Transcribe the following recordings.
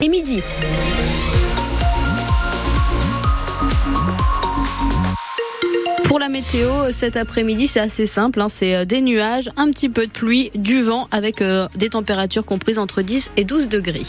Et midi. Pour la météo, cet après-midi, c'est assez simple. Hein. c'est euh, des nuages, un petit peu de pluie, du vent avec euh, des températures comprises entre 10 et 12 degrés.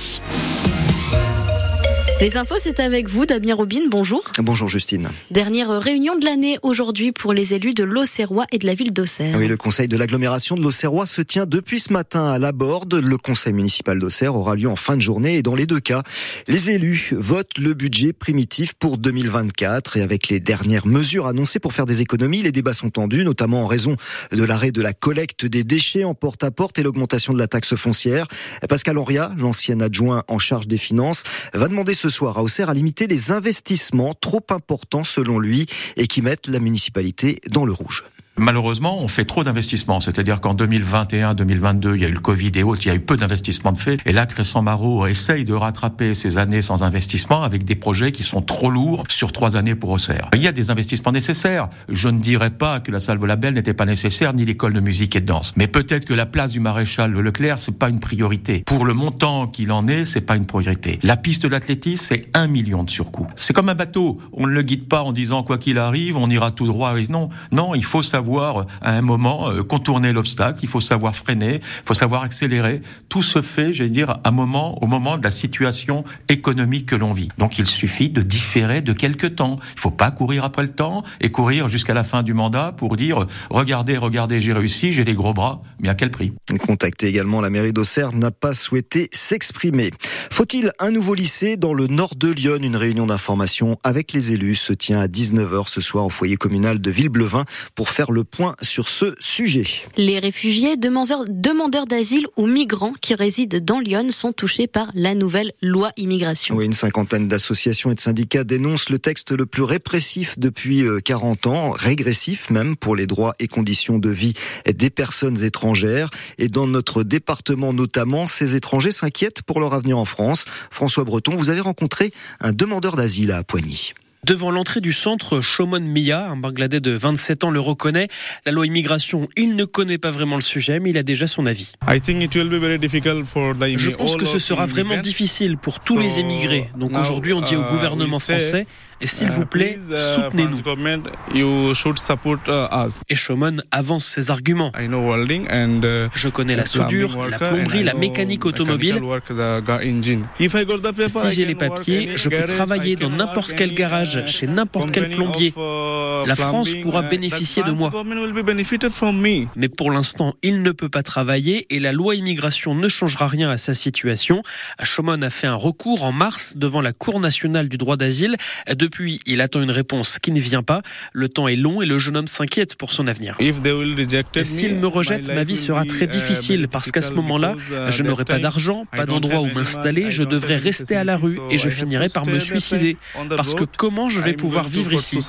Les infos, c'est avec vous, Damien Robin. Bonjour. Bonjour, Justine. Dernière réunion de l'année aujourd'hui pour les élus de l'Auxerrois et de la ville d'Auxerre. Oui, le conseil de l'agglomération de l'Auxerrois se tient depuis ce matin à la Borde. Le conseil municipal d'Auxerre aura lieu en fin de journée et dans les deux cas, les élus votent le budget primitif pour 2024 et avec les dernières mesures annoncées pour faire des économies, les débats sont tendus, notamment en raison de l'arrêt de la collecte des déchets en porte-à-porte et l'augmentation de la taxe foncière. Pascal Henria, l'ancien adjoint en charge des finances, va demander ce soir à Auxerre à limiter les investissements trop importants selon lui et qui mettent la municipalité dans le rouge. Malheureusement, on fait trop d'investissements. C'est-à-dire qu'en 2021, 2022, il y a eu le Covid et autres, il y a eu peu d'investissements de fait. Et là, Crescent Marot essaye de rattraper ces années sans investissement avec des projets qui sont trop lourds sur trois années pour Auxerre. Il y a des investissements nécessaires. Je ne dirais pas que la salle Volabelle n'était pas nécessaire, ni l'école de musique et de danse. Mais peut-être que la place du maréchal Leclerc, c'est pas une priorité. Pour le montant qu'il en est, c'est pas une priorité. La piste de l'athlétisme, c'est un million de surcoût. C'est comme un bateau. On ne le guide pas en disant quoi qu'il arrive, on ira tout droit. Non, non, il faut savoir à un moment euh, contourner l'obstacle, il faut savoir freiner, il faut savoir accélérer. Tout se fait, j'allais dire, à moment, au moment de la situation économique que l'on vit. Donc il suffit de différer de quelques temps. Il ne faut pas courir après le temps et courir jusqu'à la fin du mandat pour dire regardez, regardez, j'ai réussi, j'ai les gros bras, mais à quel prix? Contacté également, la mairie d'Auxerre n'a pas souhaité s'exprimer. Faut-il un nouveau lycée dans le nord de Lyon? Une réunion d'information avec les élus se tient à 19h ce soir au foyer communal de Villeblevin pour faire le le point sur ce sujet. Les réfugiés, demandeurs, d'asile ou migrants qui résident dans Lyon sont touchés par la nouvelle loi immigration. Oui, une cinquantaine d'associations et de syndicats dénoncent le texte le plus répressif depuis 40 euh, ans, régressif même pour les droits et conditions de vie des personnes étrangères. Et dans notre département notamment, ces étrangers s'inquiètent pour leur avenir en France. François Breton, vous avez rencontré un demandeur d'asile à Poigny. Devant l'entrée du centre, Shomon Mia, un Bangladais de 27 ans, le reconnaît. La loi immigration, il ne connaît pas vraiment le sujet, mais il a déjà son avis. Je pense que ce sera vraiment difficile pour tous les émigrés. Donc aujourd'hui, on dit au uh, gouvernement français et s'il vous plaît, uh, soutenez-nous. Uh, Et Shomon avance ses arguments. Uh, Je connais la soudure, la plomberie, la mécanique automobile. Si j'ai les papiers, je peux travailler dans n'importe quel garage, chez n'importe quel plombier. La France pourra bénéficier de moi. Mais pour l'instant, il ne peut pas travailler et la loi immigration ne changera rien à sa situation. Shomon a fait un recours en mars devant la Cour nationale du droit d'asile. Depuis, il attend une réponse qui ne vient pas. Le temps est long et le jeune homme s'inquiète pour son avenir. S'il me rejette, ma vie sera très uh, difficile parce qu'à ce moment-là, uh, je n'aurai pas d'argent, pas d'endroit où m'installer, je devrais rester à la rue et je finirai par me suicider. Parce que comment je vais pouvoir vivre ici?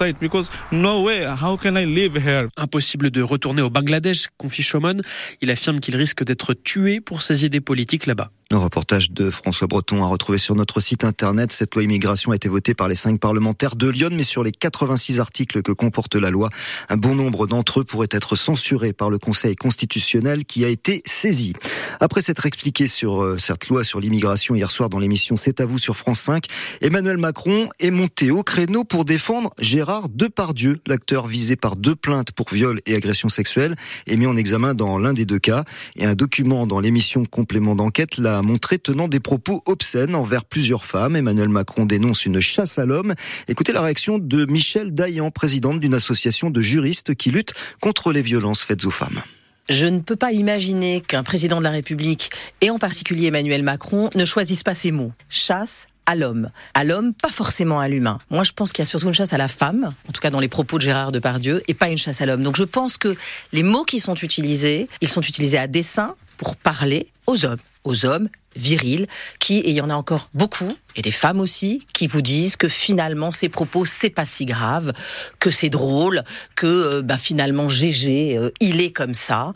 Impossible de retourner au Bangladesh, confie Shomon. Il affirme qu'il risque d'être tué pour ses idées politiques là-bas. Un reportage de François Breton à retrouver sur notre site internet. Cette loi immigration a été votée par les cinq parlementaires de Lyon, mais sur les 86 articles que comporte la loi, un bon nombre d'entre eux pourraient être censurés par le Conseil constitutionnel qui a été saisi. Après s'être expliqué sur euh, cette loi sur l'immigration hier soir dans l'émission C'est à vous sur France 5, Emmanuel Macron est monté au créneau pour défendre Gérard Depardieu, l'acteur visé par deux plaintes pour viol et agression sexuelle, est mis en examen dans l'un des deux cas. Et un document dans l'émission Complément d'enquête l'a montré tenant des propos obscènes envers plusieurs femmes. Emmanuel Macron dénonce une chasse à l'homme. Écoutez la réaction de Michel Dayan, présidente d'une association de juristes qui lutte contre les violences faites aux femmes. Je ne peux pas imaginer qu'un président de la République, et en particulier Emmanuel Macron, ne choisisse pas ces mots. Chasse à l'homme. À l'homme, pas forcément à l'humain. Moi, je pense qu'il y a surtout une chasse à la femme, en tout cas dans les propos de Gérard Depardieu, et pas une chasse à l'homme. Donc je pense que les mots qui sont utilisés, ils sont utilisés à dessein pour parler aux hommes aux hommes virils, qui, et il y en a encore beaucoup, et des femmes aussi, qui vous disent que finalement ces propos c'est pas si grave, que c'est drôle, que euh, bah, finalement GG, euh, il est comme ça.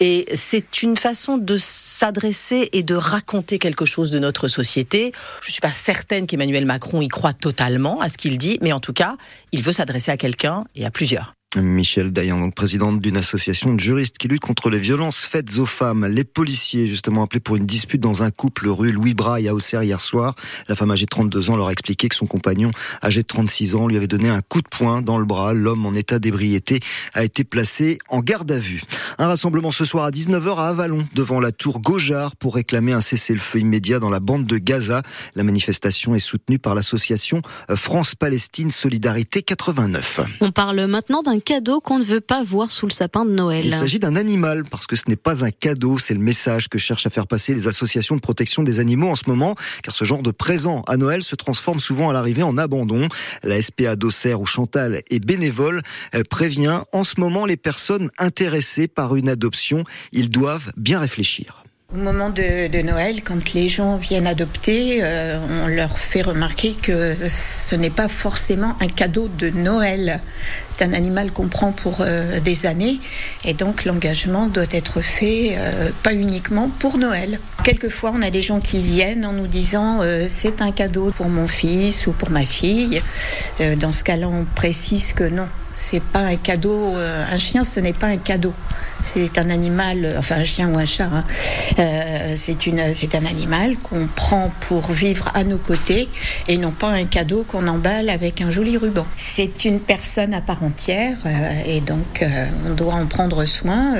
Et c'est une façon de s'adresser et de raconter quelque chose de notre société. Je suis pas certaine qu'Emmanuel Macron y croit totalement à ce qu'il dit, mais en tout cas, il veut s'adresser à quelqu'un et à plusieurs. Michel Dayan, donc présidente d'une association de juristes qui lutte contre les violences faites aux femmes. Les policiers, justement appelés pour une dispute dans un couple rue Louis Braille à Auxerre hier soir. La femme âgée de 32 ans leur a expliqué que son compagnon, âgé de 36 ans, lui avait donné un coup de poing dans le bras. L'homme en état d'ébriété a été placé en garde à vue. Un rassemblement ce soir à 19h à Avalon, devant la tour Gaujard, pour réclamer un cessez-le-feu immédiat dans la bande de Gaza. La manifestation est soutenue par l'association France-Palestine Solidarité 89. On parle maintenant d'un cadeau qu'on ne veut pas voir sous le sapin de Noël. Il s'agit d'un animal, parce que ce n'est pas un cadeau, c'est le message que cherchent à faire passer les associations de protection des animaux en ce moment, car ce genre de présent à Noël se transforme souvent à l'arrivée en abandon. La SPA d'Auxerre où Chantal est bénévole prévient en ce moment les personnes intéressées par une adoption. Ils doivent bien réfléchir. Au moment de, Noël, quand les gens viennent adopter, euh, on leur fait remarquer que ce n'est pas forcément un cadeau de Noël. C'est un animal qu'on prend pour euh, des années et donc l'engagement doit être fait euh, pas uniquement pour Noël. Quelquefois, on a des gens qui viennent en nous disant c'est un cadeau pour mon fils ou pour ma fille. dans ce cas-là, on précise que non, c'est pas un cadeau. un chien, ce n'est pas un cadeau. C'est un animal, enfin un chien ou un chat. Hein. Euh, c'est une, c'est un animal qu'on prend pour vivre à nos côtés et non pas un cadeau qu'on emballe avec un joli ruban. C'est une personne à part entière euh, et donc euh, on doit en prendre soin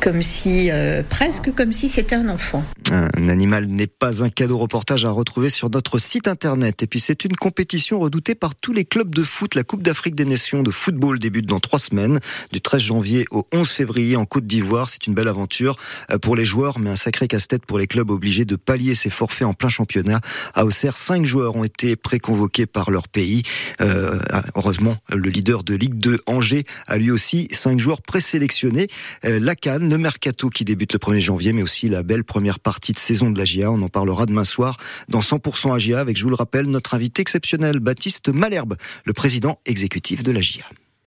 comme si, presque comme si c'était un enfant. Un animal n'est pas un cadeau reportage à retrouver sur notre site internet. Et puis c'est une compétition redoutée par tous les clubs de foot. La Coupe d'Afrique des Nations de football débute dans trois semaines, du 13 janvier au 11 février en Côte d'Ivoire. C'est une belle aventure euh, pour les joueurs, mais un sacré casse-tête pour les clubs obligés de pallier ces forfaits en plein championnat. À Auxerre, cinq joueurs ont été préconvoqués par leur pays. Euh, heureusement, le leader de Ligue 2, Angers, a lui aussi cinq joueurs présélectionnés. Euh, la Cannes, le Mercato qui débute le 1er janvier, mais aussi la belle première partie de saison de la GIA. On en parlera demain soir dans 100% AGA avec, je vous le rappelle, notre invité exceptionnel, Baptiste Malherbe, le président exécutif de la GIA.